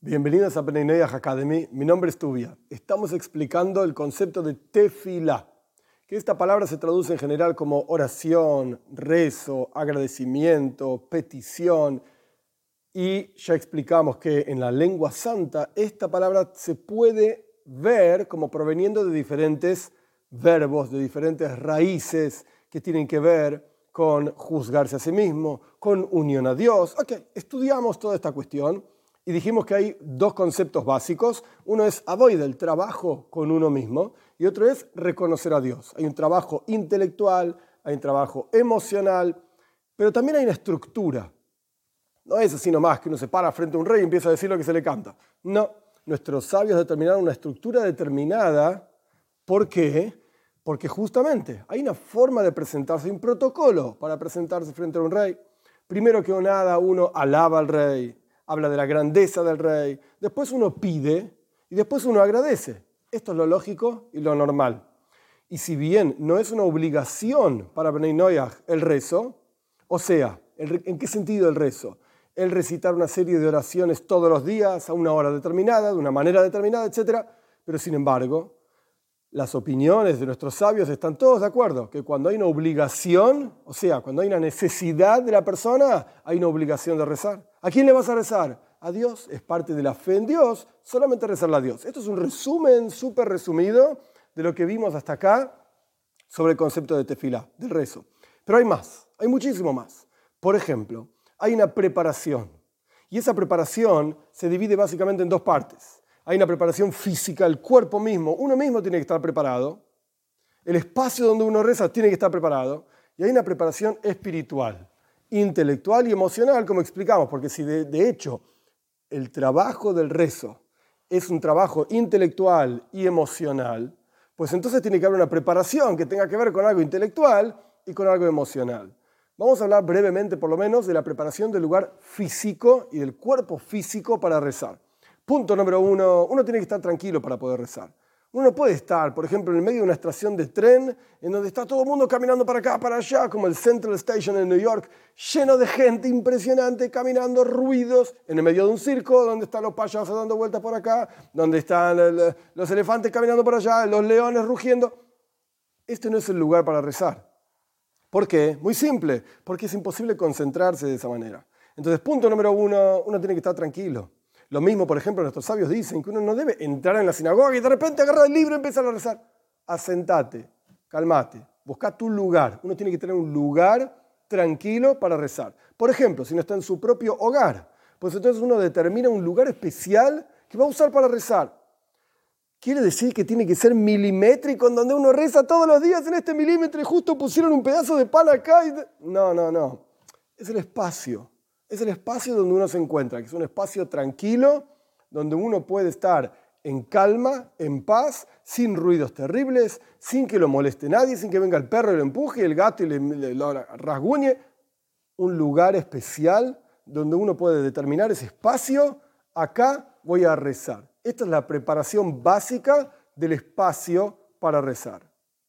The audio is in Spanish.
Bienvenidos a Peneineyah Academy. Mi nombre es Tubia. Estamos explicando el concepto de tefilá, que esta palabra se traduce en general como oración, rezo, agradecimiento, petición. Y ya explicamos que en la lengua santa esta palabra se puede ver como proveniendo de diferentes verbos, de diferentes raíces que tienen que ver con juzgarse a sí mismo, con unión a Dios. Ok, estudiamos toda esta cuestión y dijimos que hay dos conceptos básicos. Uno es avoid, del trabajo con uno mismo, y otro es reconocer a Dios. Hay un trabajo intelectual, hay un trabajo emocional, pero también hay una estructura. No es así nomás que uno se para frente a un rey y empieza a decir lo que se le canta. No, nuestros sabios determinaron una estructura determinada. ¿Por qué? Porque justamente hay una forma de presentarse, un protocolo para presentarse frente a un rey. Primero que nada, uno alaba al rey, habla de la grandeza del rey, después uno pide y después uno agradece. Esto es lo lógico y lo normal. Y si bien no es una obligación para Benay el rezo, o sea, ¿en qué sentido el rezo? El recitar una serie de oraciones todos los días, a una hora determinada, de una manera determinada, etc. Pero sin embargo, las opiniones de nuestros sabios están todos de acuerdo, que cuando hay una obligación, o sea, cuando hay una necesidad de la persona, hay una obligación de rezar. ¿A quién le vas a rezar? A Dios, es parte de la fe en Dios, solamente rezarle a Dios. Esto es un resumen súper resumido de lo que vimos hasta acá sobre el concepto de tefilá, del rezo. Pero hay más, hay muchísimo más. Por ejemplo, hay una preparación. Y esa preparación se divide básicamente en dos partes hay una preparación física, el cuerpo mismo, uno mismo tiene que estar preparado, el espacio donde uno reza tiene que estar preparado, y hay una preparación espiritual, intelectual y emocional, como explicamos, porque si de, hecho el trabajo del rezo es un trabajo intelectual y emocional, pues entonces tiene que haber una preparación que tenga que ver con algo intelectual y con algo emocional. Vamos a hablar brevemente, por lo menos, de la preparación del lugar físico y del cuerpo físico para rezar. Punto número uno, uno tiene que estar tranquilo para poder rezar. Uno no puede estar, por ejemplo, en el medio de una estación de tren en donde está todo el mundo caminando para acá, para allá, como el Central Station en New York, lleno de gente impresionante, caminando, ruidos, en el medio de un circo donde están los payasos dando vueltas por acá, donde están los elefantes caminando por allá, los leones rugiendo. Este no es el lugar para rezar. ¿Por qué? Muy simple, porque es imposible concentrarse de esa manera. Entonces, punto número uno, uno tiene que estar tranquilo. Lo mismo, por ejemplo, nuestros sabios dicen que uno no debe entrar en la sinagoga y de repente agarrar el libro y empezar a rezar. Asentate, calmate, busca tu lugar. Uno tiene que tener un lugar tranquilo para rezar. Por ejemplo, si no está en su propio hogar, pues entonces uno determina un lugar especial que va a usar para rezar. Quiere decir que tiene que ser milimétrico en donde uno reza todos los días en este milímetro y justo pusieron un pedazo de pan acá. Y... No, no, no. Es el espacio es el espacio donde uno se encuentra, que es un espacio tranquilo, donde uno puede estar en calma, en paz, sin ruidos terribles, sin que lo moleste nadie, sin que venga el perro y lo empuje, el gato y le, lo rasguñe. Un lugar especial donde uno puede determinar ese espacio, acá voy a rezar. Esta es la preparación básica del espacio para rezar.